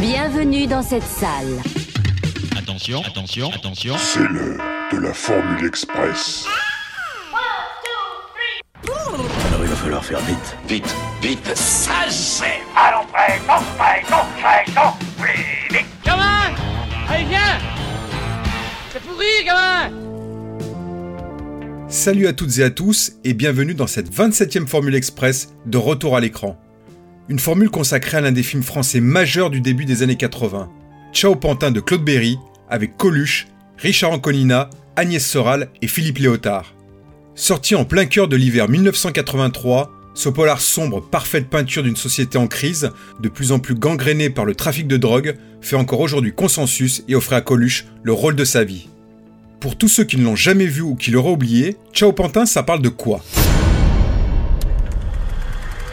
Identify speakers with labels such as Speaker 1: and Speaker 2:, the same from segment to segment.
Speaker 1: Bienvenue dans cette salle.
Speaker 2: Attention, attention, attention.
Speaker 3: C'est l'heure de la Formule Express.
Speaker 4: Alors il va falloir faire vite.
Speaker 5: Vite, vite.
Speaker 6: Ça c'est Allons prêt, non prêt, non prêt, non plus vite
Speaker 7: Gamin Allez viens C'est pourri gamin
Speaker 8: Salut à toutes et à tous et bienvenue dans cette 27e Formule Express de retour à l'écran. Une formule consacrée à l'un des films français majeurs du début des années 80. Ciao Pantin de Claude Berry avec Coluche, Richard Anconina, Agnès Soral et Philippe Léotard. Sorti en plein cœur de l'hiver 1983, ce polar sombre, parfaite peinture d'une société en crise, de plus en plus gangrénée par le trafic de drogue, fait encore aujourd'hui consensus et offre à Coluche le rôle de sa vie. Pour tous ceux qui ne l'ont jamais vu ou qui l'auraient oublié, Ciao Pantin, ça parle de quoi?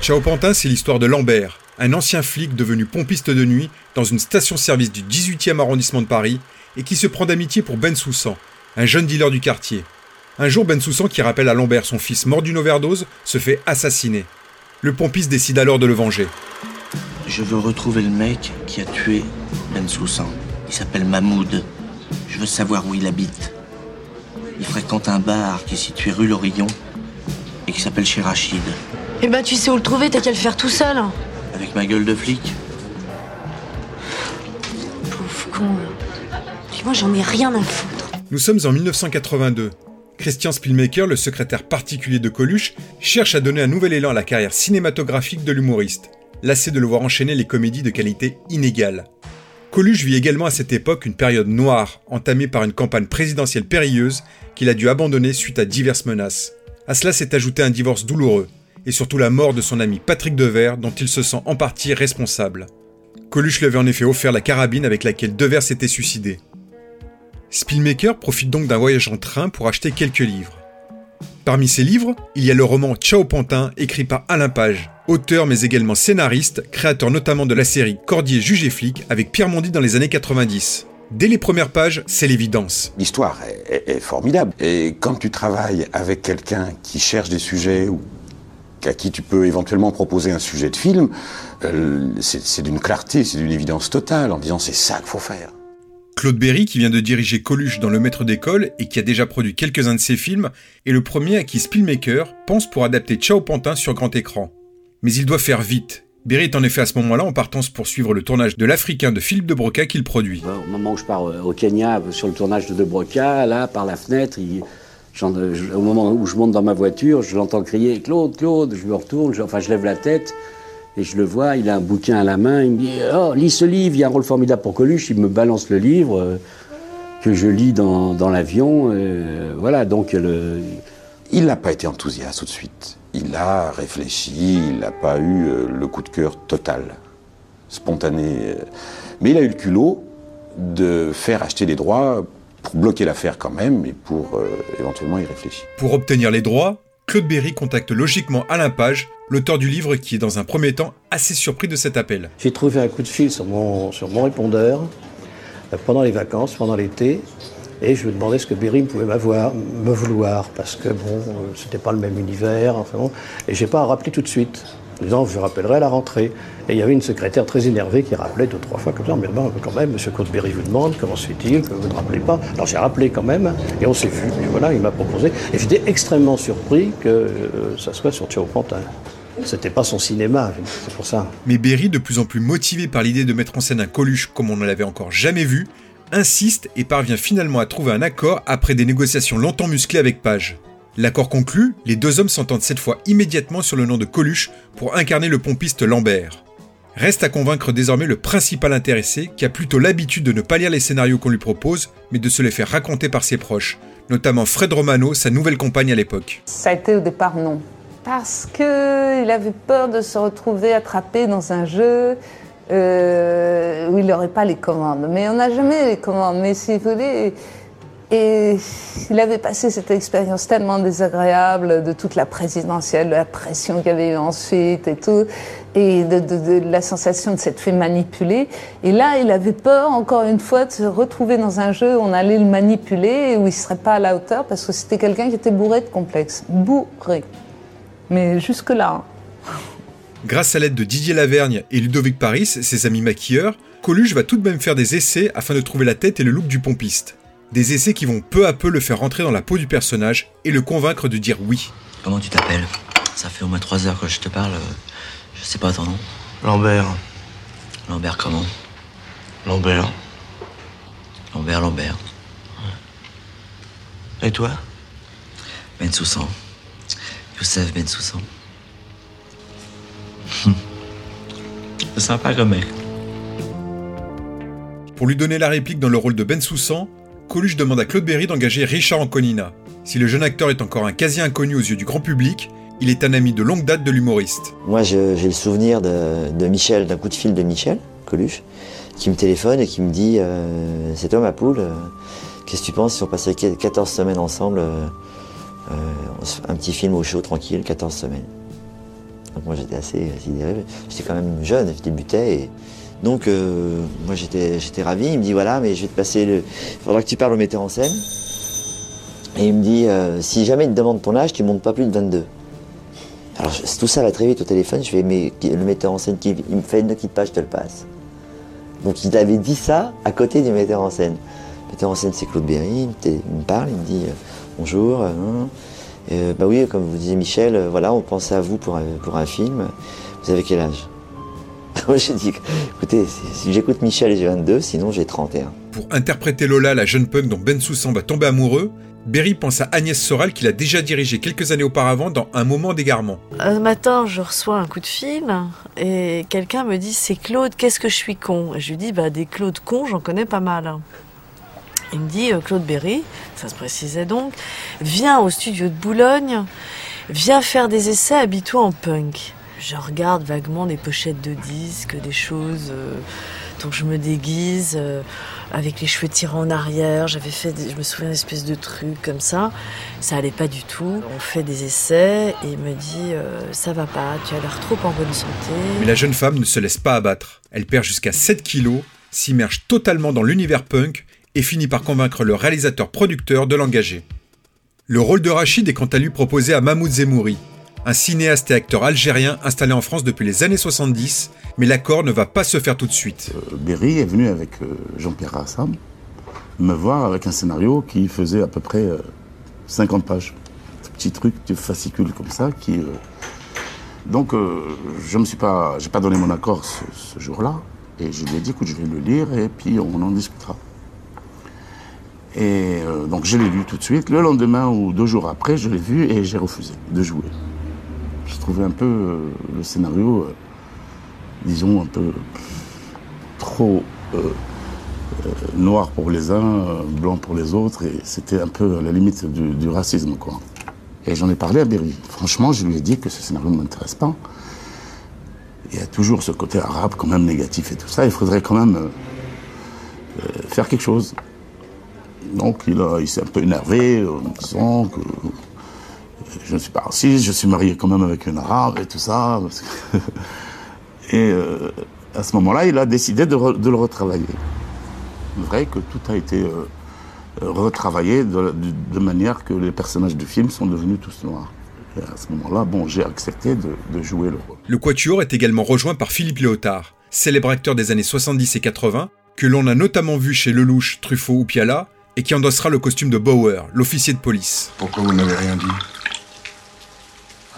Speaker 8: Ciao Pantin, c'est l'histoire de Lambert, un ancien flic devenu pompiste de nuit dans une station-service du 18e arrondissement de Paris et qui se prend d'amitié pour Ben Soussan, un jeune dealer du quartier. Un jour, Ben Soussan, qui rappelle à Lambert son fils mort d'une overdose, se fait assassiner. Le pompiste décide alors de le venger.
Speaker 5: Je veux retrouver le mec qui a tué Ben Soussan. Il s'appelle Mahmoud. Je veux savoir où il habite. Il fréquente un bar qui est situé rue Lorillon et qui s'appelle chez Rachid.
Speaker 9: Eh ben, tu sais où le trouver, t'as qu'à le faire tout seul.
Speaker 5: Avec ma gueule de flic.
Speaker 9: Pauvre con. Puis moi, j'en ai rien à foutre.
Speaker 8: Nous sommes en 1982. Christian Spielmaker, le secrétaire particulier de Coluche, cherche à donner un nouvel élan à la carrière cinématographique de l'humoriste, lassé de le voir enchaîner les comédies de qualité inégale. Coluche vit également à cette époque une période noire, entamée par une campagne présidentielle périlleuse qu'il a dû abandonner suite à diverses menaces. À cela s'est ajouté un divorce douloureux, et surtout la mort de son ami Patrick Devers dont il se sent en partie responsable. Coluche lui avait en effet offert la carabine avec laquelle Devers s'était suicidé. Spielmaker profite donc d'un voyage en train pour acheter quelques livres. Parmi ces livres, il y a le roman Ciao Pantin écrit par Alain Page, auteur mais également scénariste, créateur notamment de la série Cordier juge et flic avec Pierre Mondy dans les années 90. Dès les premières pages, c'est l'évidence.
Speaker 10: L'histoire est, est- est formidable. Et quand tu travailles avec quelqu'un qui cherche des sujets ou à qui tu peux éventuellement proposer un sujet de film, euh, c'est d'une clarté, c'est d'une évidence totale en disant c'est ça qu'il faut faire.
Speaker 8: Claude Berry, qui vient de diriger Coluche dans Le Maître d'école et qui a déjà produit quelques-uns de ses films, est le premier à qui Spielmaker pense pour adapter Ciao Pantin sur grand écran. Mais il doit faire vite. Berry est en effet à ce moment-là en partance pour suivre le tournage de l'Africain de Philippe de Broca qu'il produit.
Speaker 11: Au moment où je pars euh, au Kenya sur le tournage de De Broca, là, par la fenêtre, il- au moment où je monte dans ma voiture, je l'entends crier Claude, Claude. Je me retourne, enfin, je lève la tête et je le vois. Il a un bouquin à la main. Il me dit Oh, lis ce livre, il y a un rôle formidable pour Coluche. Il me balance le livre euh, que je lis dans, l'avion. euh, voilà, donc le.
Speaker 10: Il n'a pas été enthousiaste tout de suite. Il a réfléchi, il n'a pas eu euh, le coup de cœur total, spontané. Mais il a eu le culot de faire acheter les droits pour bloquer l'affaire quand même et pour euh, éventuellement y réfléchir.
Speaker 8: Pour obtenir les droits, Claude Berry contacte logiquement Alain Page, l'auteur du livre qui est dans un premier temps assez surpris de cet appel.
Speaker 12: J'ai trouvé un coup de fil sur mon, sur mon répondeur euh, pendant les vacances, pendant l'été, et je me demandais ce que Berry pouvait m'avoir, me vouloir, parce que bon, euh, c'était pas le même univers, enfin bon, et j'ai pas rappelé tout de suite, disant je rappellerai à la rentrée. Et il y avait une secrétaire très énervée qui rappelait deux, trois fois comme ça, mais bon, quand même, monsieur Berry vous demande, comment se fait-il que vous ne rappelez pas? Alors j'ai rappelé quand même, et on s'est vu, et voilà, il m'a proposé, et j'étais extrêmement surpris que euh, ça soit sur Ciao Pantin. C'était pas son cinéma, c'est pour ça.
Speaker 8: Mais Berry, de plus en plus motivé par l'idée de mettre en scène un Coluche comme on ne l'avait encore jamais vu, insiste et parvient finalement à trouver un accord après des négociations longtemps musclées avec Page. L'accord conclu, les deux hommes s'entendent cette fois immédiatement sur le nom de Coluche pour incarner le pompiste Lambert. Reste à convaincre désormais le principal intéressé qui a plutôt l'habitude de ne pas lire les scénarios qu'on lui propose, mais de se les faire raconter par ses proches, notamment Fred Romano, sa nouvelle compagne à l'époque.
Speaker 13: Ça a été au départ non. Parce qu'il avait peur de se retrouver attrapé dans un jeu euh, où il n'aurait pas les commandes. Mais on n'a jamais les commandes. Mais si vous voulez. Et il avait passé cette expérience tellement désagréable de toute la présidentielle, de la pression qu'il y avait eu ensuite et tout, et de, la sensation de s'être fait manipuler. Et là, il avait peur, encore une fois, de se retrouver dans un jeu où on allait le manipuler où il serait pas à la hauteur parce que c'était quelqu'un qui était bourré de complexes. Bourré. Mais jusque-là. hein.
Speaker 8: Grâce à l'aide de Didier Lavergne et Ludovic Paris, ses amis maquilleurs, Coluche va tout de même faire des essais afin de trouver la tête et le look du pompiste. Des essais qui vont peu à peu le faire rentrer dans la peau du personnage et le convaincre de dire oui.
Speaker 5: Comment tu t'appelles? Ça fait au moins trois heures que je te parle. Je sais pas ton nom.
Speaker 14: Lambert.
Speaker 5: Lambert comment?
Speaker 14: Lambert.
Speaker 5: Lambert, Lambert.
Speaker 14: Et toi?
Speaker 5: Ben Soussan. Youssef Ben Soussan. C'est sympa comme mec.
Speaker 8: Pour lui donner la réplique dans le rôle de Ben Soussan, Coluche demande à Claude Berry d'engager Richard Anconina. Si le jeune acteur est encore un quasi inconnu aux yeux du grand public, il est un ami de longue date de l'humoriste.
Speaker 15: Moi, j'ai le souvenir de, Michel, d'un coup de fil de Michel Coluche, qui me téléphone et qui me dit C'est toi ma poule, euh, qu'est-ce que tu penses si on passait 14 semaines ensemble euh, euh, Un petit film au chaud, tranquille, 14 semaines. Donc moi j'étais assez sidéré, j'étais quand même jeune, je débutais. Donc euh, moi j'étais ravi, il me dit voilà, mais je vais te passer le. Il faudra que tu parles au metteur en scène. Et il me dit euh, si jamais il te demande ton âge, tu montes pas plus de 22. Alors tout ça va très vite au téléphone, je fais mais le metteur en scène qui il me fait ne quitte pas, je te le passe. Donc il avait dit ça à côté du metteur en scène. Le metteur en scène c'est Claude Berry, il me, parle, il me dit euh, bonjour. hein. Bah oui, comme vous disiez Michel, voilà, on pensait à vous pour pour un film. Vous avez quel âge? Moi j'ai dit, écoutez, si, si j'écoute Michel j'ai 22, sinon j'ai 31.
Speaker 8: Pour interpréter Lola, la jeune punk dont Ben Soussan va tomber amoureux, Berry pense à Agnès Soral qu'il a déjà dirigé quelques années auparavant dans Un moment d'égarement.
Speaker 16: Un matin, je reçois un coup de fil et quelqu'un me dit c'est Claude, qu'est-ce que je suis con? Et je lui dis bah des Claude cons, j'en connais pas mal. Il me dit euh, Claude Berry, ça se précisait donc, viens au studio de Boulogne, viens faire des essais, habille-toi en punk. Je regarde vaguement des pochettes de disques, des choses. euh, donc je me déguise euh, avec les cheveux tirés en arrière. J'avais fait, je me souviens, une espèce de truc comme ça. Ça allait pas du tout. On fait des essais et il me dit euh, ça va pas, tu as l'air trop en bonne santé.
Speaker 8: Mais la jeune femme ne se laisse pas abattre. Elle perd jusqu'à 7 kilos, s'immerge totalement dans l'univers punk et finit par convaincre le réalisateur-producteur de l'engager. Le rôle de Rachid est quant à lui proposé à Mahmoud Zemouri, un cinéaste et acteur algérien installé en France depuis les années 70, mais l'accord ne va pas se faire tout de suite.
Speaker 17: Berry est venu avec euh, Jean-Pierre Rassam me voir avec un scénario qui faisait à peu près euh, 50 pages. Ce petit truc de fascicule comme ça euh, Donc euh, je me suis pas, j'ai pas donné mon accord ce, jour-là et je lui ai dit écoute je vais le lire et puis on en discutera. Et euh, donc je l'ai lu tout de suite. Le lendemain ou deux jours après, je l'ai vu et j'ai refusé de jouer. Je trouvais un peu euh, le scénario, euh, disons, un peu trop euh, noir pour les uns, blanc pour les autres, et c'était un peu à la limite du, racisme, quoi. Et j'en ai parlé à Berry. Franchement, je lui ai dit que ce scénario ne m'intéresse pas. Il y a toujours ce côté arabe quand même négatif et tout ça. Il faudrait quand même faire quelque chose. Donc il, il s'est un peu énervé en disant que je ne suis pas raciste, je suis marié quand même avec une arabe et tout ça. parce que- et euh, à ce moment-là, il a décidé de, re- de le retravailler. Vrai que tout a été euh, euh, retravaillé de, de- de manière que les personnages du film sont devenus tous noirs. Et à ce moment-là, bon, j'ai accepté de, de jouer le rôle.
Speaker 8: Le Quatuor est également rejoint par Philippe Léotard, célèbre acteur des années 70 et 80, que l'on a notamment vu chez Lelouch, Truffaut ou Piala, et qui endossera le costume de Bauer, l'officier de police.
Speaker 18: Pourquoi vous n'avez rien dit?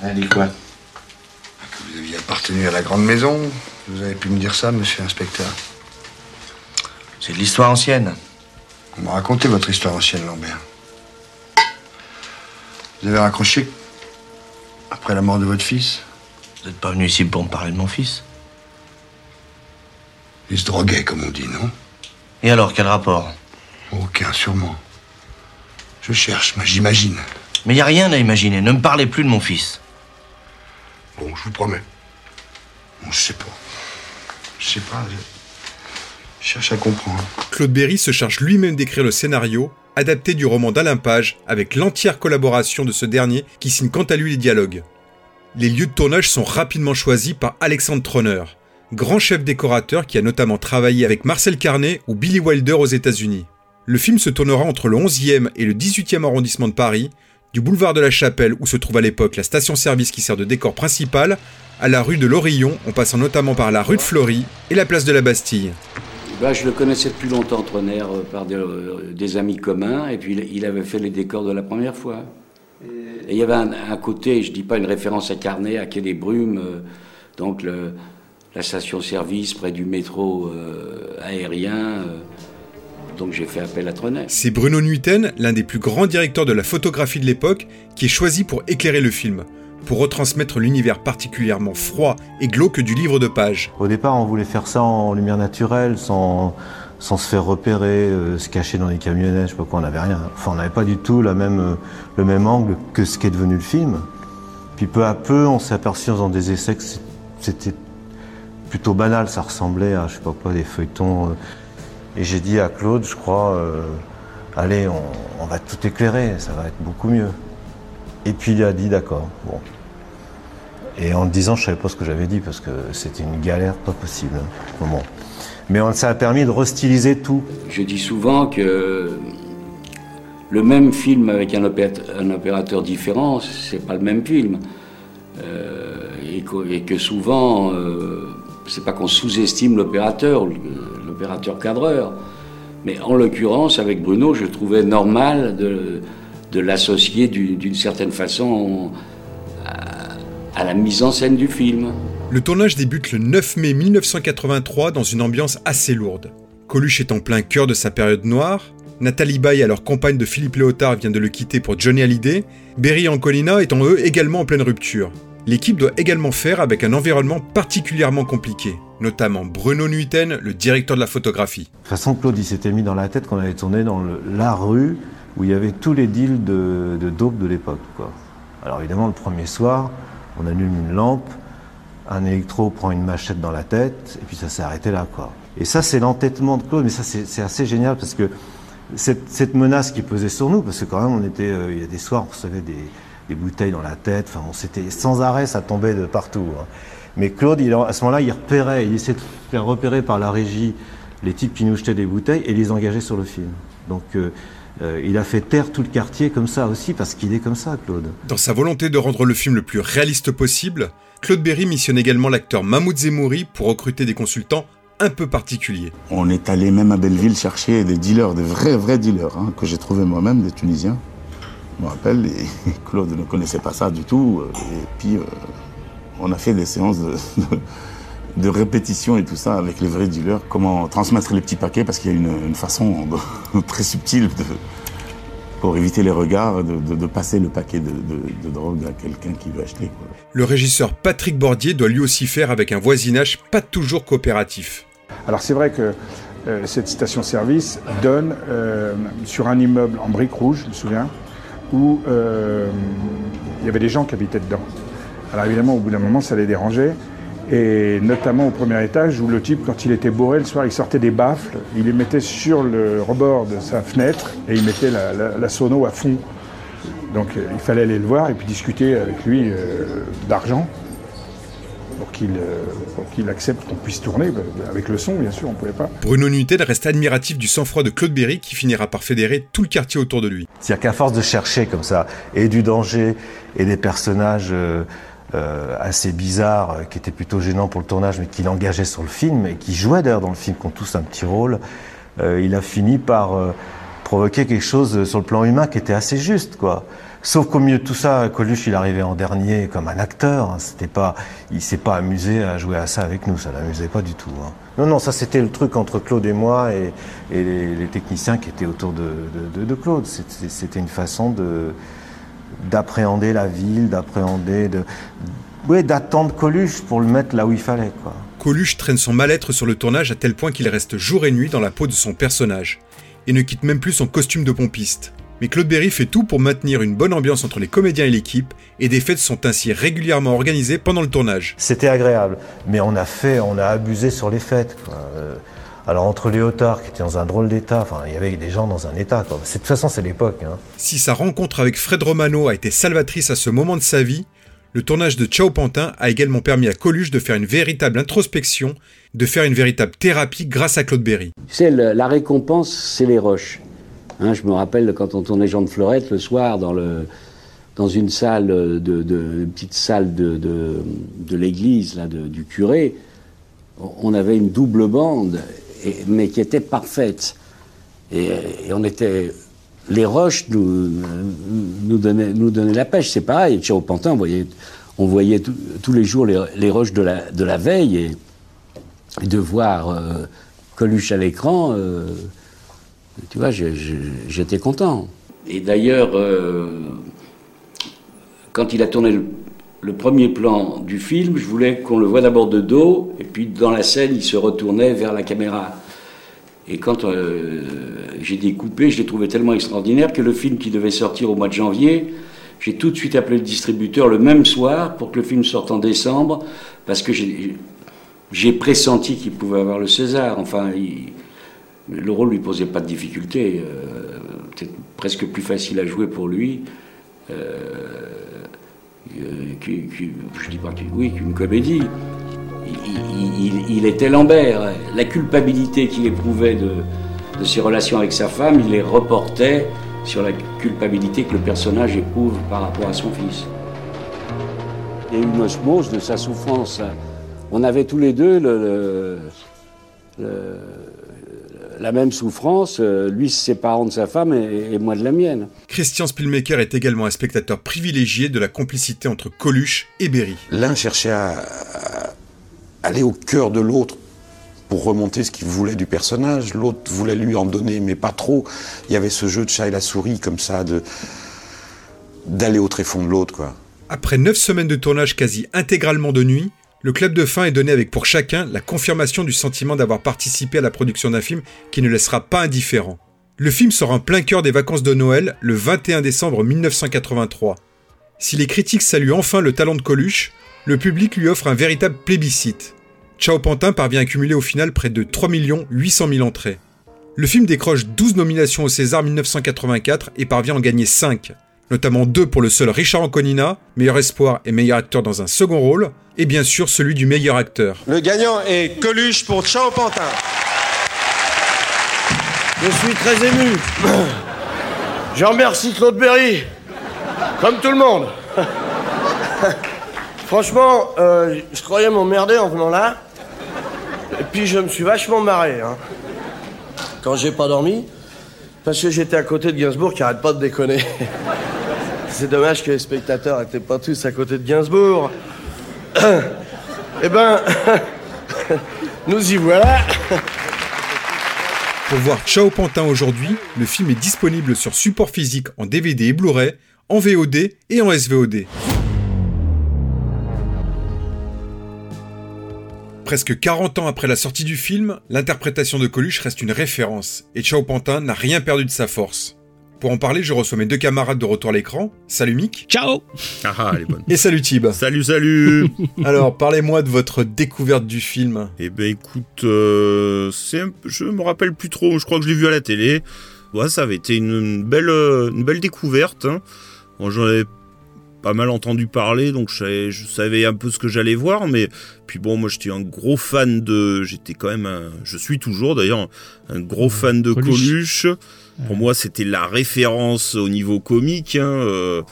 Speaker 5: Rien dit quoi
Speaker 18: Que vous aviez appartenu à la grande maison Vous avez pu me dire ça, monsieur l'inspecteur
Speaker 5: C'est de l'histoire ancienne.
Speaker 18: Vous me racontez votre histoire ancienne, Lambert. Vous avez raccroché après la mort de votre fils?
Speaker 5: Vous n'êtes pas venu ici pour me parler de mon fils
Speaker 18: Il se droguait, comme on dit, non?
Speaker 5: Et alors, quel rapport?
Speaker 18: Aucun, sûrement. Je cherche, mais j'imagine.
Speaker 5: Mais il n'y a rien à imaginer, ne me parlez plus de mon fils.
Speaker 18: Bon, je vous promets. Je sais pas. Je sais pas. Je, cherche à comprendre.
Speaker 8: Claude Berry se charge lui-même d'écrire le scénario, adapté du roman d'Alain Page, avec l'entière collaboration de ce dernier qui signe quant à lui les dialogues. Les lieux de tournage sont rapidement choisis par Alexandre Troner, grand chef décorateur qui a notamment travaillé avec Marcel Carnet ou Billy Wilder aux États-Unis. Le film se tournera entre le 11e et le 18e arrondissement de Paris, Du boulevard de la Chapelle, où se trouve à l'époque la station-service qui sert de décor principal, à la rue de l'Orillon, en passant notamment par la rue de Fleury et la place de la Bastille.
Speaker 11: Bah, je le connaissais depuis longtemps, Trener, euh, par des, euh, des amis communs, et puis il- il avait fait les décors de la première fois. Et il y avait un, un côté, je dis pas une référence à Carnet, à Quai des Brumes, euh, donc le- la station-service près du métro euh, aérien. euh, donc j'ai fait appel à Trenet.
Speaker 8: C'est Bruno Nuiten, l'un des plus grands directeurs de la photographie de l'époque, qui est choisi pour éclairer le film, pour retransmettre l'univers particulièrement froid et glauque du livre de pages.
Speaker 19: Au départ, on voulait faire ça en lumière naturelle, sans, sans se faire repérer, euh, se cacher dans les camionnettes, je sais pas quoi, on n'avait rien. Enfin, on n'avait pas du tout la même, euh, le même angle que ce qui est devenu le film. Puis peu à peu, on s'est aperçu en faisant des essais que c'était plutôt banal, ça ressemblait à, je sais pas quoi, des feuilletons. euh. Et j'ai dit à Claude, je crois, euh, allez, on, va tout éclairer, ça va être beaucoup mieux. Et puis il a dit d'accord, bon. Et en le disant, je savais pas ce que j'avais dit parce que c'était une galère pas possible. hein. Mais ça a permis de restyliser tout.
Speaker 11: Je dis souvent que le même film avec un, opérat- un opérateur différent, c'est pas le même film. Euh, et, que, et que souvent, euh, c'est pas qu'on sous-estime l'opérateur, cadreur. Mais en l'occurrence, avec Bruno, je trouvais normal de, l'associer du- d'une certaine façon à, à la mise en scène du film.
Speaker 8: Le tournage débute le 9 mai 1983 dans une ambiance assez lourde. Coluche est en plein cœur de sa période noire, Nathalie Baye, alors compagne de Philippe Léotard, vient de le quitter pour Johnny Hallyday, Berry et Ancolina étant eux également en pleine rupture. L'équipe doit également faire avec un environnement particulièrement compliqué, notamment Bruno Nuiten, le directeur de la photographie.
Speaker 19: De toute façon, Claude, il s'était mis dans la tête qu'on allait tourner dans la rue où il y avait tous les deals de, de dope de l'époque. Alors évidemment, le premier soir, on allume une lampe, un électro prend une machette dans la tête, et puis ça s'est arrêté là. Et ça, c'est l'entêtement de Claude, mais ça, c'est assez génial parce que cette, cette menace qui pesait sur nous, parce que quand même, on était, euh, il y a des soirs, on recevait des, des bouteilles dans la tête, enfin, on s'était sans arrêt, ça tombait de partout. hein. Mais Claude, il, à ce moment-là, il repérait, il essayait de faire repérer par la régie les types qui nous jetaient des bouteilles et les engager sur le film. Donc, euh, euh, il a fait taire tout le quartier comme ça aussi, parce qu'il est comme ça, Claude.
Speaker 8: Dans sa volonté de rendre le film le plus réaliste possible, Claude Berry missionne également l'acteur Mahmoud Zemouri pour recruter des consultants un peu particuliers.
Speaker 17: On est allé même à Belleville chercher des dealers, des vrais, vrais dealers, hein, que j'ai trouvé moi-même, des Tunisiens. Je me rappelle, et Claude ne connaissait pas ça du tout. euh, Et puis, euh, on a fait des séances de, de, de répétition et tout ça avec les vrais dealers. Comment transmettre les petits paquets, parce qu'il y a une, une façon de- très subtile de, pour éviter les regards, de, de- de passer le paquet de, de- de drogue à quelqu'un qui veut acheter. quoi.
Speaker 8: Le régisseur Patrick Bordier doit lui aussi faire avec un voisinage pas toujours coopératif.
Speaker 20: Alors c'est vrai que euh, cette station-service donne euh, sur un immeuble en briques rouges, je me souviens, où euh, il y avait des gens qui habitaient dedans. Alors évidemment, au bout d'un moment, ça les dérangeait. Et notamment au premier étage, où le type, quand il était bourré le soir, il sortait des baffles, il les mettait sur le rebord de sa fenêtre et il mettait la, la- la sono à fond. Donc euh, il fallait aller le voir et puis discuter avec lui euh, d'argent pour qu'il euh, pour qu'il accepte qu'on puisse tourner, bah, avec le son bien sûr, on ne pouvait pas.
Speaker 8: Bruno Nuiten reste admiratif du sang-froid de Claude Berry qui finira par fédérer tout le quartier autour de lui.
Speaker 19: C'est-à-dire qu'à force de chercher comme ça, et du danger, et des personnages euh, euh, assez bizarres, euh, qui étaient plutôt gênants pour le tournage, mais qu'il engageait sur le film, et qui jouaient d'ailleurs dans le film, qui ont tous un petit rôle, euh, il a fini par euh, provoquer quelque chose sur le plan humain qui était assez juste, quoi. Sauf qu'au milieu de tout ça, Coluche, il arrivait en dernier comme un acteur. hein. C'était pas, il s'est pas amusé à jouer à ça avec nous. Ça l'amusait pas du tout. hein. Non, non, ça c'était le truc entre Claude et moi et, les, techniciens qui étaient autour de, de- de- de Claude. C'était une façon de d'appréhender la ville, d'appréhender, de, d'attendre Coluche pour le mettre là où il fallait, quoi.
Speaker 8: Coluche traîne son mal-être sur le tournage à tel point qu'il reste jour et nuit dans la peau de son personnage, et ne quitte même plus son costume de pompiste. Mais Claude Berry fait tout pour maintenir une bonne ambiance entre les comédiens et l'équipe, et des fêtes sont ainsi régulièrement organisées pendant le tournage.
Speaker 19: C'était agréable, mais on a fait, on a abusé sur les fêtes. quoi. Alors entre Léotard qui était dans un drôle d'état, enfin il y avait des gens dans un état. Quoi. C'est- De toute façon c'est l'époque. hein.
Speaker 8: Si sa rencontre avec Fred Romano a été salvatrice à ce moment de sa vie, le tournage de Ciao Pantin a également permis à Coluche de faire une véritable introspection, de faire une véritable thérapie grâce à Claude Berry.
Speaker 11: Tu sais, le- la récompense, c'est les roches. Hein, je me rappelle quand on tournait Jean de Florette le soir dans le, dans une salle, de, de une petite salle de, de, de l'église, là, de- du curé, on avait une double bande, mais qui était parfaite. Et, on était. Les roches nous, nous, donnaient, nous donnaient la pêche. C'est pareil. Chez Pantin, on voyait, on voyait tous- les jours les, roches de la, de la veille et, de voir euh, Coluche à l'écran, euh, tu vois, j'étais content. Et d'ailleurs, euh, quand il a tourné le, le premier plan du film, je voulais qu'on le voit d'abord de dos, et puis dans la scène, il se retournait vers la caméra. Et quand euh, j'ai découpé, je l'ai trouvé tellement extraordinaire que le film qui devait sortir au mois de janvier, j'ai tout de suite appelé le distributeur le même soir pour que le film sorte en décembre, parce que j'ai pressenti qu'il pouvait avoir le César. Enfin, le rôle lui posait pas de difficulté, euh, peut-être presque plus facile à jouer pour lui. euh, euh, qu'u- je dis pas qu'u- oui, qu'une comédie. Il, était Lambert. La culpabilité qu'il éprouvait de, ses relations avec sa femme, il les reportait sur la culpabilité que le personnage éprouve par rapport à son fils. Il y a une osmose de sa souffrance. On avait tous les deux le- la même souffrance, euh, lui se séparant de sa femme et, et moi de la mienne.
Speaker 8: Christian Spielmaker est également un spectateur privilégié de la complicité entre Coluche et Berry.
Speaker 10: L'un cherchait à, à aller au cœur de l'autre pour remonter ce qu'il voulait du personnage, l'autre voulait lui en donner, mais pas trop. Il y avait ce jeu de chat et la souris comme ça, de d'aller au tréfonds de l'autre, quoi.
Speaker 8: Après 9 semaines de tournage quasi intégralement de nuit, le club de fin est donné avec pour chacun la confirmation du sentiment d'avoir participé à la production d'un film qui ne laissera pas indifférent. Le film sort en plein cœur des vacances de Noël le 21 décembre 1983. Si les critiques saluent enfin le talent de Coluche, le public lui offre un véritable plébiscite. Ciao Pantin parvient à cumuler au final près de 3 800 000 entrées. Le film décroche 12 nominations au César 1984 et parvient à en gagner 5, notamment deux pour le seul Richard Anconina, meilleur espoir et meilleur acteur dans un second rôle, et bien sûr celui du meilleur acteur.
Speaker 21: Le gagnant est Coluche pour Ciao Pantin.
Speaker 22: Je suis très ému. Je remercie Claude Berry, comme tout le monde. Franchement, euh, je croyais m'emmerder en venant là. Et puis je me suis vachement marré. hein. Quand j'ai pas dormi, parce que j'étais à côté de Gainsbourg qui arrête pas de déconner. C'est dommage que les spectateurs étaient pas tous à côté de Gainsbourg. eh ben, nous y voilà.
Speaker 8: Pour voir Ciao Pantin aujourd'hui, le film est disponible sur support physique en DVD et Blu-ray, en VOD et en SVOD. Presque 40 ans après la sortie du film, l'interprétation de Coluche reste une référence, et Ciao Pantin n'a rien perdu de sa force. Pour en parler, je reçois mes deux camarades de retour à l'écran. Salut Mick.
Speaker 23: Ciao
Speaker 24: Ah, ah, elle est bonne.
Speaker 8: Et salut Tib.
Speaker 24: Salut, salut
Speaker 8: Alors, parlez-moi de votre découverte du film.
Speaker 24: Eh ben écoute, euh, un je me rappelle plus trop, je crois que je l'ai vu à la télé. Ouais, ça avait été une, une belle, euh, une belle découverte. hein. Bon, j'en avais pas mal entendu parler, donc je savais, je savais un peu ce que j'allais voir, mais puis bon, moi j'étais un gros fan de, j'étais quand même, un- je suis toujours d'ailleurs un gros fan de
Speaker 23: Coluche.
Speaker 24: Coluche. Pour moi, c'était la référence au niveau comique. hein, euh,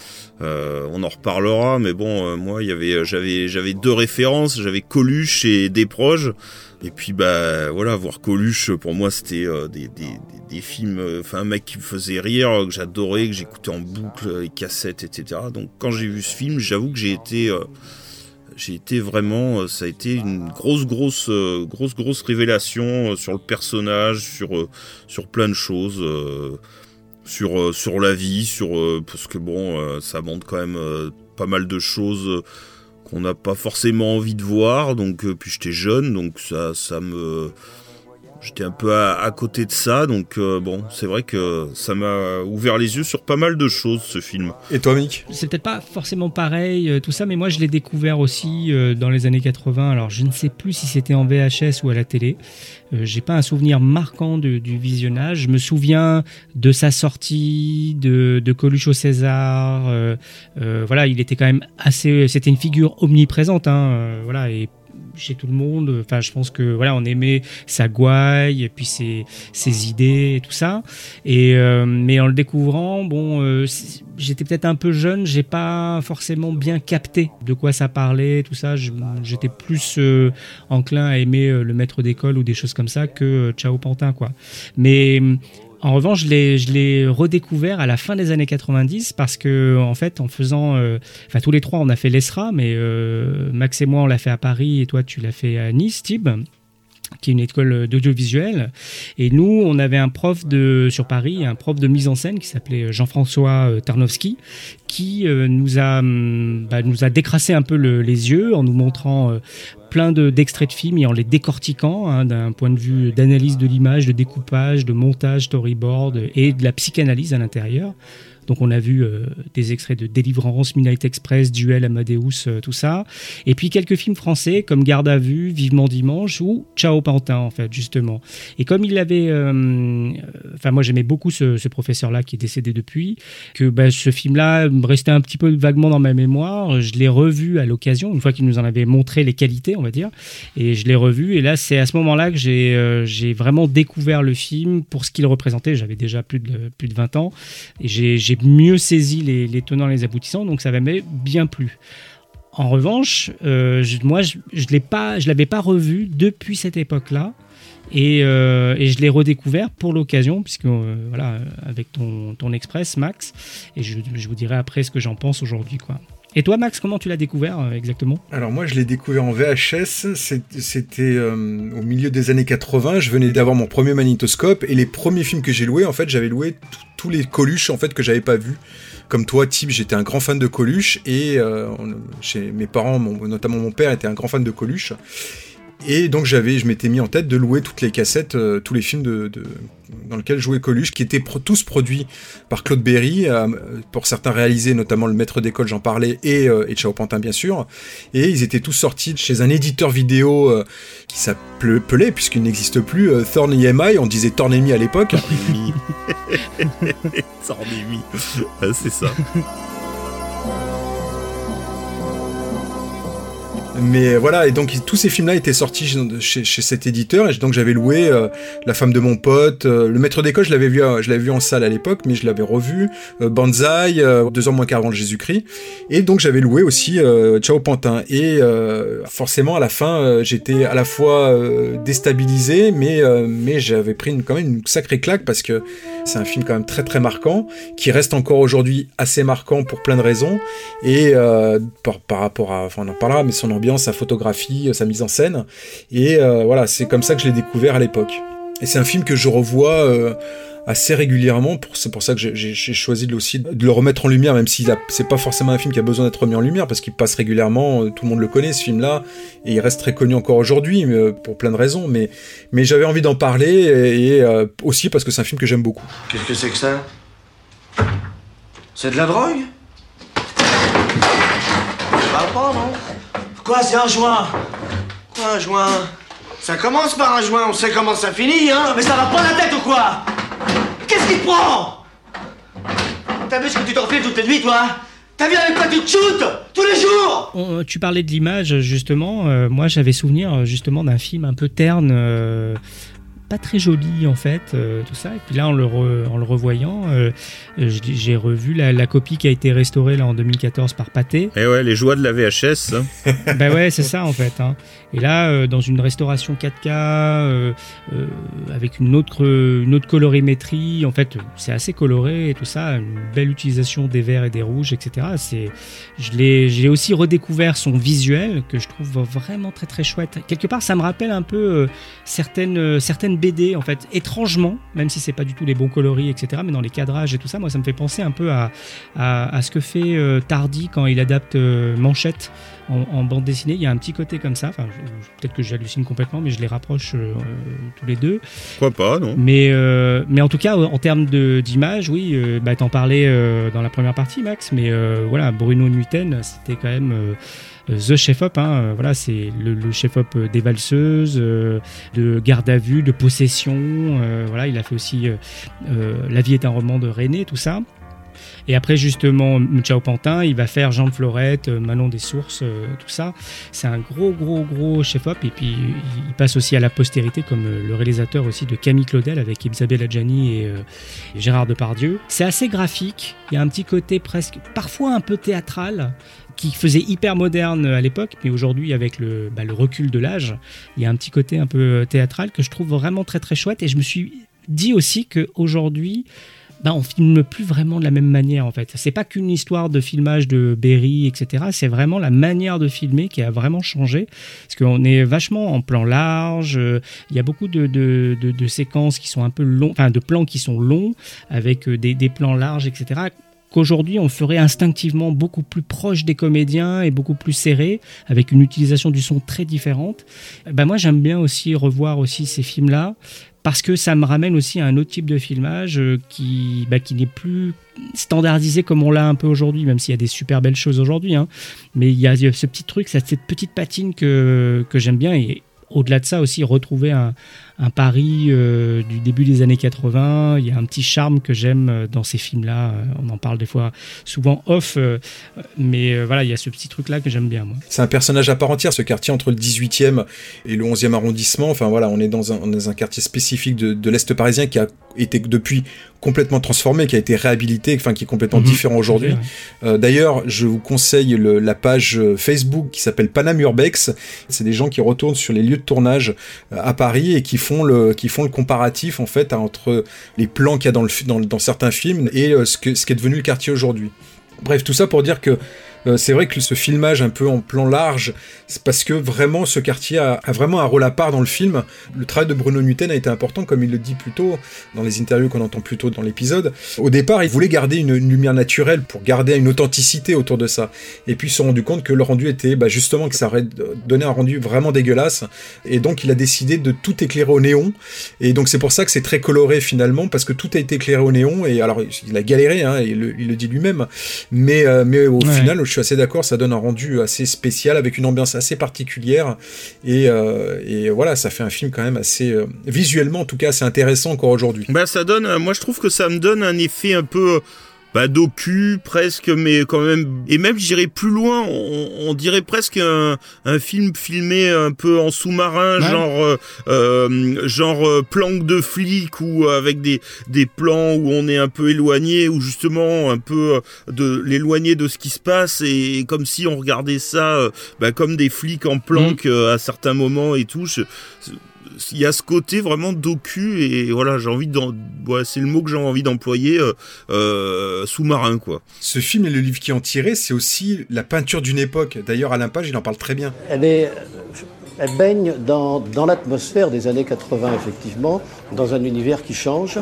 Speaker 24: euh, on en reparlera, mais bon, euh, moi, j'avais, deux références. J'avais Coluche et Desproges. Et puis, bah, voilà, voir Coluche, pour moi, c'était des, des, films, enfin, un mec qui me faisait rire, que j'adorais, que j'écoutais en boucle, les cassettes, etc. Donc, quand j'ai vu ce film, j'avoue que j'ai été, j'ai été vraiment, euh, ça a été une grosse, grosse, euh, grosse, grosse révélation euh, sur le personnage, sur, sur plein de choses, sur, sur la vie, sur, parce que bon, ça montre quand même pas mal de choses qu'on n'a pas forcément envie de voir. Donc, puis j'étais jeune, donc ça, ça me, j'étais un peu à, à côté de ça. Donc euh, bon, c'est vrai que ça m'a ouvert les yeux sur pas mal de choses ce film.
Speaker 8: Et toi, Mick?
Speaker 23: C'est peut-être pas forcément pareil, euh, tout ça, mais moi je l'ai découvert aussi euh, dans les années 80. Alors je ne sais plus si c'était en VHS ou à la télé. Euh, J'ai pas un souvenir marquant de- du visionnage. Je me souviens de sa sortie, de, de Coluche au César. euh, euh, voilà, il était quand même assez. C'était une figure omniprésente. Hein, euh, voilà, et chez tout le monde. Enfin, je pense que voilà, on aimait sa gouaille et puis ses, ses idées et tout ça. Et euh, mais en le découvrant, bon, euh, j'étais peut-être un peu jeune, j'ai pas forcément bien capté de quoi ça parlait, tout ça. J'étais plus euh, enclin à aimer euh, le maître d'école ou des choses comme ça que euh, Ciao Pantin, quoi. Mais en revanche, je l'ai, redécouvert à la fin des années 90 parce que, en fait, en faisant. euh, Enfin, tous les trois, on a fait l'ESRA, mais euh, Max et moi, on l'a fait à Paris et toi, tu l'as fait à Nice, Tib qui est une école d'audiovisuel. Et nous, on avait un prof de, sur Paris, un prof de mise en scène qui s'appelait Jean-François euh, Tarnowski, qui nous, a, hum, bah, nous a décrassé un peu le- les yeux en nous montrant plein de- d'extraits de films et en les décortiquant hein, d'un point de vue d'analyse de l'image, de découpage, de montage, storyboard et de la psychanalyse à l'intérieur. Donc on a vu euh, des extraits de Délivrance, Midnight Express, Duel, Amadeus, euh, tout ça. Et puis quelques films français comme Garde à vue, Vivement dimanche ou Ciao Pantin en fait justement. Et comme il avait, euh, euh, enfin moi j'aimais beaucoup ce, professeur-là qui est décédé depuis, que bah, ce film-là restait un petit peu vaguement dans ma mémoire. Je l'ai revu à l'occasion une fois qu'il nous en avait montré les qualités, on va dire, et je l'ai revu. Et là c'est à ce moment-là que j'ai j'ai vraiment découvert le film pour ce qu'il représentait. J'avais déjà plus de plus de 20 ans et j'ai mieux saisi les, les tenants et les aboutissants, donc ça m'avait bien plu. En revanche, euh, je- moi, je je l'avais pas revu depuis cette époque-là, et, euh, et je l'ai redécouvert pour l'occasion, puisque euh, voilà, avec ton, ton Express, Max, et je, vous dirai après ce que j'en pense aujourd'hui, quoi. Et toi, Max, comment tu l'as découvert euh, exactement?
Speaker 8: Alors moi, je l'ai découvert en VHS. C'était au milieu des années 80. Je venais d'avoir mon premier magnétoscope et les premiers films que j'ai loués, en fait, j'avais loué t- tous les Coluche en fait que j'avais pas vus. Comme toi, Tib, j'étais un grand fan de Coluche et euh, chez mes parents, notamment mon père, était un grand fan de Coluche. Et donc j'avais, je m'étais mis en tête de louer toutes les cassettes, euh, tous les films de, dans lesquels jouait Coluche, qui étaient pro- tous produits par Claude Berry, euh, pour certains réalisés, notamment le maître d'école, j'en parlais, et, et Ciao Pantin bien sûr. Et ils étaient tous sortis chez un éditeur vidéo qui s'appelait, puisqu'il n'existe plus, Thorn EMI, on disait Thorn EMI à l'époque.
Speaker 24: Sornemi. Ah, c'est ça.
Speaker 8: Mais voilà, et donc tous ces films-là étaient sortis chez, cet éditeur, et donc j'avais loué euh, La femme de mon pote, euh, Le maître d'école, je l'avais vu, l'avais vu en salle à l'époque, mais je l'avais revu, euh, Banzai, euh, Deux ans moins qu'avant Jésus-Christ, et donc j'avais loué aussi euh, Ciao Pantin, et euh, forcément à la fin euh, j'étais à la fois euh, déstabilisé, mais, euh, mais j'avais pris quand même une sacrée claque, parce que c'est un film quand même très très marquant, qui reste encore aujourd'hui assez marquant pour plein de raisons, et euh, par, par rapport à, enfin on en parlera, mais son ambiance, sa photographie, euh, sa mise en scène, et euh, voilà, c'est comme ça que je l'ai découvert à l'époque. Et c'est un film que je revois euh, assez régulièrement, c'est pour ça que j'ai- choisi de, aussi de le remettre en lumière, même si c'est pas forcément un film qui a besoin d'être remis en lumière, parce qu'il passe régulièrement, tout le monde le connaît ce film-là, et il reste très connu encore aujourd'hui, pour plein de raisons, mais, j'avais envie d'en parler, et, aussi parce que c'est un film que j'aime beaucoup.
Speaker 5: Qu'est-ce que c'est que ça? C'est de la drogue? Va pas, non? Quoi, c'est un joint Quoi, un joint Ça commence par un joint, on sait comment ça finit, hein
Speaker 25: Mais ça va pas la tête ou quoi Qu'est-ce qui te prend T'as vu ce que tu t'enfiles toutes les nuits, toi T'as vu avec quoi tu te shootes Tous les jours
Speaker 23: On- tu parlais de l'image justement. euh, moi, j'avais souvenir euh, justement d'un film un peu terne, euh, pas très joli en fait, euh, tout ça. Et puis là, en le, re- en le revoyant, euh, j'ai revu la, la copie qui a été restaurée là en 2014 par Pathé.
Speaker 24: Et ouais, les joies de la VHS. hein.
Speaker 23: bah ouais, c'est ça en fait. hein. Et là, euh, dans une restauration 4K, euh, euh, avec une autre, une autre colorimétrie, en fait, c'est assez coloré et tout ça, une belle utilisation des verts et des rouges, etc. J'ai aussi redécouvert son visuel que je trouve vraiment très très chouette. Quelque part, ça me rappelle un peu certaines, certaines BD, en fait, étrangement, même si c'est pas du tout les bons coloris, etc. Mais dans les cadrages et tout ça, moi, ça me fait penser un peu à, à, ce que fait Tardy quand il adapte Manchette en, bande dessinée. Il y a un petit côté comme ça. Peut-être que j'hallucine complètement, mais je les rapproche euh, tous les deux.
Speaker 24: Pourquoi pas, non
Speaker 23: Mais, euh, mais en tout cas, en termes d'image, oui, euh, bah, t'en parlais euh, dans la première partie, Max, mais voilà, Bruno Nuiten, c'était quand même The Chef-Op. Hein, euh, voilà, c'est le, le chef-op euh, des valseuses, euh, de garde à vue, de possession. euh, voilà, il a fait aussi euh, La vie est un roman de René, tout ça. Et après, justement, Ciao Pantin, il va faire Jean Florette, euh, Manon des Sources, euh, tout ça. C'est un gros, gros, gros chef-op. Et puis, il passe aussi à la postérité, comme euh, le réalisateur aussi de Camille Claudel avec Isabelle Adjani et, et Gérard Depardieu. C'est assez graphique. Il y a un petit côté presque, parfois un peu théâtral qui faisait hyper moderne à l'époque, mais aujourd'hui avec le, bah, le recul de l'âge, il y a un petit côté un peu théâtral que je trouve vraiment très très chouette. Et je me suis dit aussi qu'aujourd'hui, bah, on filme plus vraiment de la même manière en fait. C'est pas qu'une histoire de filmage de Berry, etc. C'est vraiment la manière de filmer qui a vraiment changé. Parce qu'on est vachement en plan large. euh, Il y a beaucoup de séquences qui sont un peu longs, enfin de plans qui sont longs, avec euh, des, des plans larges, etc qu'aujourd'hui on ferait instinctivement beaucoup plus proche des comédiens et beaucoup plus serré, avec une utilisation du son très différente. Ben moi j'aime bien aussi revoir aussi ces films-là parce que ça me ramène aussi à un autre type de filmage euh, qui, bah, qui n'est plus standardisé comme on l'a un peu aujourd'hui, même s'il y a des super belles choses aujourd'hui. hein. Mais il y a ce petit truc, cette cette petite patine que, que j'aime bien et au-delà de ça aussi retrouver un, un Paris euh, du début des années 80. Il y a un petit charme que j'aime euh, dans ces films-là. Euh, On en parle des fois souvent off, euh, mais voilà, il y a ce petit truc-là que j'aime bien.
Speaker 8: C'est un personnage à part entière, ce quartier entre le 18e et le 11e arrondissement. Enfin voilà, on est dans un, dans un quartier spécifique de, de l'Est parisien qui a été depuis complètement transformé, qui a été réhabilité, enfin qui est complètement
Speaker 23: Mhm.
Speaker 8: différent aujourd'hui.
Speaker 23: Ouais.
Speaker 8: Euh, D'ailleurs, je vous conseille le- la page Facebook qui s'appelle Panam Urbex. C'est des gens qui retournent sur les lieux de tournage à Paris et qui le, qui font le comparatif en fait entre les plans qu'il y a dans, certains films et euh, ce, ce qui est devenu le quartier aujourd'hui. Bref, tout ça pour dire que c'est vrai que ce filmage un peu en plan large, c'est parce que vraiment ce quartier a, a vraiment un rôle à part dans le film. Le travail de Bruno Nutten a été important, comme il le dit plus tôt dans les interviews qu'on entend plus tôt dans l'épisode. Au départ, il voulait garder une, une lumière naturelle pour garder une authenticité autour de ça. Et puis ils se sont rendu compte que le rendu était bah, justement que ça aurait donné un rendu vraiment dégueulasse. Et donc il a décidé de tout éclairer au néon. Et donc c'est pour ça que c'est très coloré finalement, parce que tout a été éclairé au néon. Et alors il a galéré, hein, il, le, il le dit lui-même. Mais, euh, mais au
Speaker 23: Ouais.
Speaker 8: final, je suis assez d'accord, ça donne un rendu assez spécial avec une ambiance assez particulière. Et, euh, voilà, ça fait un film quand même assez euh, visuellement, en tout cas, assez intéressant encore aujourd'hui.
Speaker 24: Bah ça donne, euh, moi je trouve que ça me donne un effet un peu bah, docu presque, mais quand même, et même j'irais plus loin, on, on dirait presque un, un film filmé un peu en sous-marin,
Speaker 23: Ouais.
Speaker 24: genre euh, euh, genre euh, planque de flic ou avec des des plans où on est un peu éloigné ou justement un peu de l'éloigner de ce qui se passe et comme si on regardait ça bah, comme des flics en planque euh, à certains moments et tout. Je- il y a ce côté vraiment docu et voilà j'ai envie d'en ouais, c'est le mot que j'ai envie d'employer euh, euh, sous-marin quoi
Speaker 8: Ce film et le livre qui en tirait, c'est aussi la peinture d'une époque. D'ailleurs, Alain Page, il en parle très bien.
Speaker 12: Elle, est, elle baigne dans, dans l'atmosphère des années 80, effectivement, dans un univers qui change.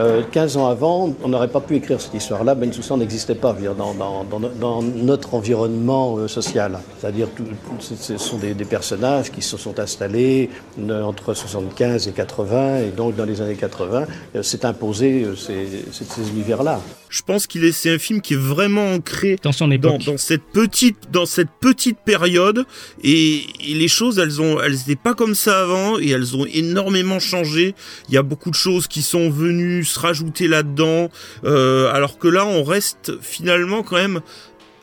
Speaker 12: Euh, 15 ans avant, on n'aurait pas pu écrire cette histoire-là. Ben Sousan n'existait pas dire, dans, dans- dans- dans notre environnement euh, social. C'est-à-dire, tout- ce sont des, des personnages qui se sont installés euh, entre 75 et 80, et donc dans les années 80, euh, s'est imposé euh, ces, ces- ces univers-là.
Speaker 24: je pense qu'il est c'est un film qui est vraiment ancré
Speaker 23: dans son époque.
Speaker 24: dans cette petite dans cette petite période et, et les choses elles ont elles étaient pas comme ça avant et elles ont énormément changé il y a beaucoup de choses qui sont venues se rajouter là-dedans euh, alors que là on reste finalement quand même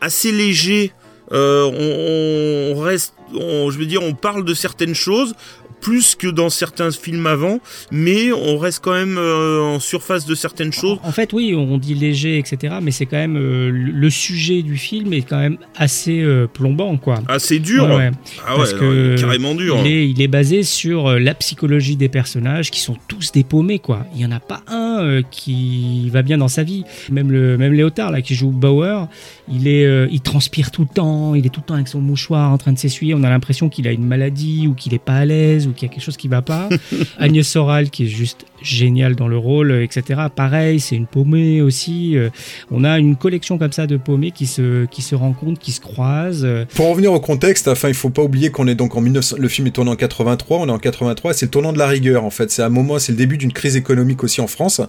Speaker 24: assez léger. Euh, on, on reste on- je veux dire on parle de certaines choses plus que dans certains films avant mais on reste quand même euh, en surface de certaines choses
Speaker 23: En fait, oui, on dit léger, etc. Mais c'est quand même euh, le sujet du film est quand même assez euh, plombant, quoi.
Speaker 24: assez dur
Speaker 23: Ouais, ouais.
Speaker 24: ah ouais
Speaker 23: Parce
Speaker 24: non,
Speaker 23: que
Speaker 24: carrément dur
Speaker 23: Il est, il est basé sur la psychologie des personnages qui sont tous dépaumés, quoi. Il y en a pas un qui va bien dans sa vie. Même le même Léotard là qui joue Bauer, il est, il transpire tout le temps. Il est tout le temps avec son mouchoir en train de s'essuyer. On a l'impression qu'il a une maladie ou qu'il est pas à l'aise ou qu'il y a quelque chose qui va pas. Agnès Soral qui est juste génial dans le rôle, etc. Pareil, c'est une paumée aussi. Euh, On a une collection comme ça de paumés qui se qui se rencontrent, qui se croisent.
Speaker 8: Pour en revenir au contexte, enfin, il faut pas oublier qu'on est donc en 1900, le film est tourné en 83, on est en 83, c'est le tournant de la rigueur, en fait. C'est un moment, c'est le début d'une crise économique aussi en France.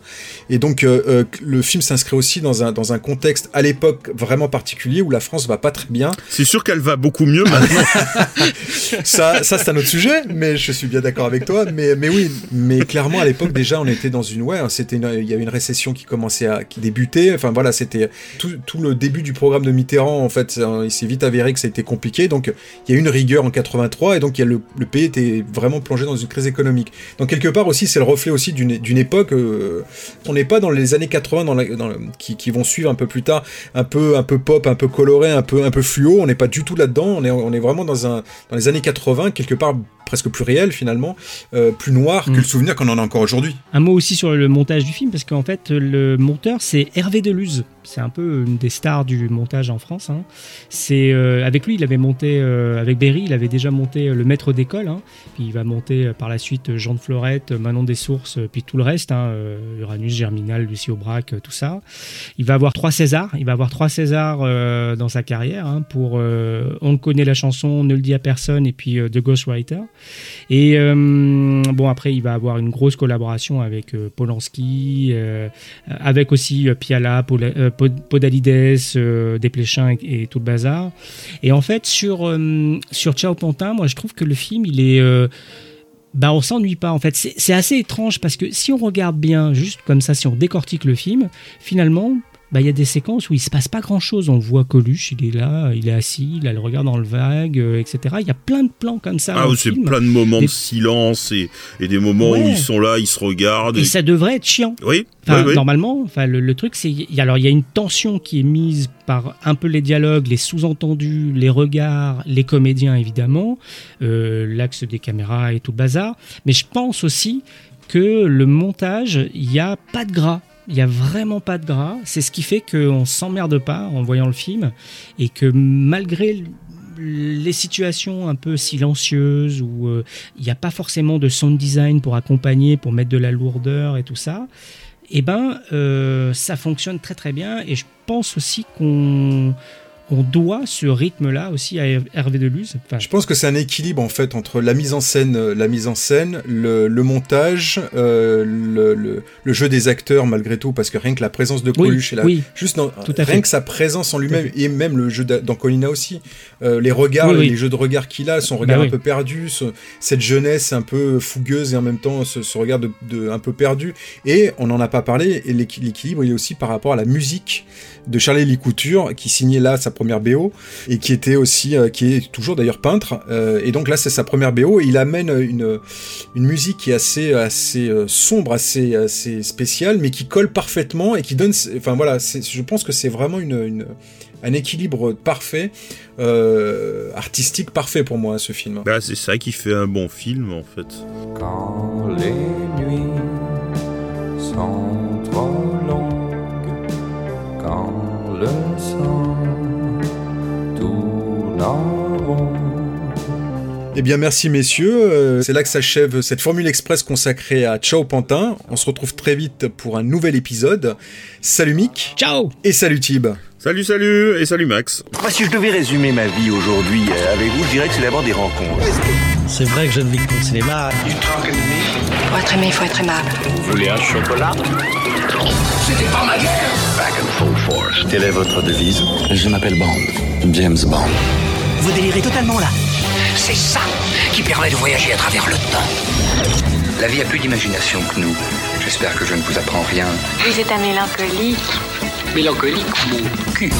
Speaker 8: Et donc, euh, euh, le film s'inscrit aussi dans un, dans un contexte, à l'époque, vraiment particulier, où la France va pas très bien.
Speaker 24: C'est sûr qu'elle va beaucoup mieux maintenant.
Speaker 8: ça, ça c'est un autre sujet, mais je suis bien d'accord avec toi. Mais, mais oui, mais clairement, à l'époque, déjà, déjà, on était dans une ouais, c'était il y avait une récession qui commençait à qui débutait. Enfin voilà, c'était tout, le début du programme de Mitterrand. En fait, il s'est vite avéré que ça a été compliqué. Donc il y a eu une rigueur en 83 et donc il y a le, pays était vraiment plongé dans une crise économique. Donc quelque part aussi, c'est le reflet aussi d'une époque. euh, on n'est pas dans les années 80 dans qui vont suivre un peu plus tard, un peu un peu pop, un peu coloré, un peu un peu fluo. On n'est pas du tout là-dedans. On est on est vraiment dans un dans les années 80 quelque part presque plus réel finalement, euh, plus noir que le souvenir qu'on en a encore aujourd'hui.
Speaker 23: Un mot aussi sur le montage du film, parce qu'en fait, le monteur, c'est Hervé Deluse. C'est un peu une des stars du montage en France. hein. C'est euh, avec lui, il avait monté euh, avec Berry, il avait déjà monté euh, le maître d'école. hein. Puis il va monter par la suite Jean de Florette, Manon des Sources, puis tout le reste, hein, Uranus, Germinal, Lucie Aubrac, tout ça. Il va avoir trois Césars. Il va avoir trois Césars dans sa carrière pour On connaît la chanson, Ne le dit à personne et puis The Ghostwriter. Et bon, après, il va avoir une grosse collaboration avec Polanski, avec aussi Piala, Pod- Podalides, euh, Desplechin et, et tout le bazar. Et en fait, sur, euh, sur Ciao Pantin, moi, je trouve que le film, il est. euh, bah, on s'ennuie pas en fait. C'est assez étrange parce que si on regarde bien, juste comme ça, si on décortique le film, finalement, bah, il y a des séquences où il se passe pas grand chose. On voit Coluche, il est là, il est assis, il a le regard dans le vague, euh, etc. Il y a plein de plans comme ça.
Speaker 24: Ah, c'est plein de moments
Speaker 23: Des-
Speaker 24: de silence et, et des moments où ils sont là, ils se regardent.
Speaker 23: Et ça devrait être chiant.
Speaker 24: Oui,
Speaker 23: Enfin,
Speaker 24: oui, oui.
Speaker 23: Normalement, enfin, le, le truc, c'est alors il y a une tension qui est mise par un peu les dialogues, les sous-entendus, les regards, les comédiens évidemment, euh, l'axe des caméras et tout le bazar. Mais je pense aussi que le montage, il n'y a pas de gras. Il n'y a vraiment pas de gras. C'est ce qui fait qu'on s'emmerde pas en voyant le film et que malgré les situations un peu silencieuses où euh, il n'y a pas forcément de sound design pour accompagner, pour mettre de la lourdeur et tout ça, eh ben, euh, ça fonctionne très très bien. Et je pense aussi qu'on on doit ce rythme-là aussi à Hervé Deluse. Enfin,
Speaker 8: Je pense que c'est un équilibre en fait entre la mise en scène, euh, la mise en scène, le, le montage, euh, le, le- le jeu des acteurs malgré tout, parce que rien que la présence de
Speaker 23: Oui,
Speaker 8: Coluche, et la-
Speaker 23: oui,
Speaker 8: juste dans-
Speaker 23: tout à
Speaker 8: rien
Speaker 23: fait.
Speaker 8: que sa présence en lui-même et même le jeu d'a- d'Ancolina aussi, euh, les regards,
Speaker 23: Oui, oui.
Speaker 8: les jeux de regard qu'il a, son regard
Speaker 23: Bah
Speaker 8: un
Speaker 23: oui.
Speaker 8: peu perdu, ce- cette jeunesse un peu fougueuse et en même temps ce, ce regard de, de- un peu perdu. Et on n'en a pas parlé, et l'équi- l'équilibre il est aussi par rapport à la musique de Charlie Lee Couture qui signait là sa première BO et qui était aussi euh, qui est toujours d'ailleurs peintre euh, et donc là c'est sa première BO et il amène une une musique qui est assez assez euh, sombre assez assez spéciale mais qui colle parfaitement et qui donne enfin voilà c'est- je pense que c'est vraiment une, une- un équilibre parfait euh, artistique parfait pour moi ce film
Speaker 24: Bah, c'est ça qui fait un bon film en fait.
Speaker 26: Quand les nuits sont trop longues, quand le sang tourne en rond.
Speaker 8: Eh bien, merci messieurs. Euh, c'est là que s'achève cette formule express consacrée à Ciao Pantin. On se retrouve très vite pour un nouvel épisode. Salut Mick.
Speaker 23: Ciao.
Speaker 8: Et salut Tib.
Speaker 24: Salut, salut et salut Max.
Speaker 27: Moi, si je devais résumer ma vie aujourd'hui euh, avec vous, je dirais que c'est d'abord des rencontres.
Speaker 5: C'est vrai que je ne vis que le cinéma.
Speaker 9: Pour être aimé, il faut être aimable.
Speaker 27: Vous voulez un chocolat? C'était pas ma guerre Back and full force. Quelle est votre devise? Je m'appelle Bond. James Bond.
Speaker 28: Vous délirez totalement là. C'est ça qui permet de voyager à travers le temps.
Speaker 29: La vie a plus d'imagination que nous. J'espère que je ne vous apprends rien.
Speaker 9: Vous êtes un mélancolique.
Speaker 29: Mélancolique, mon cul.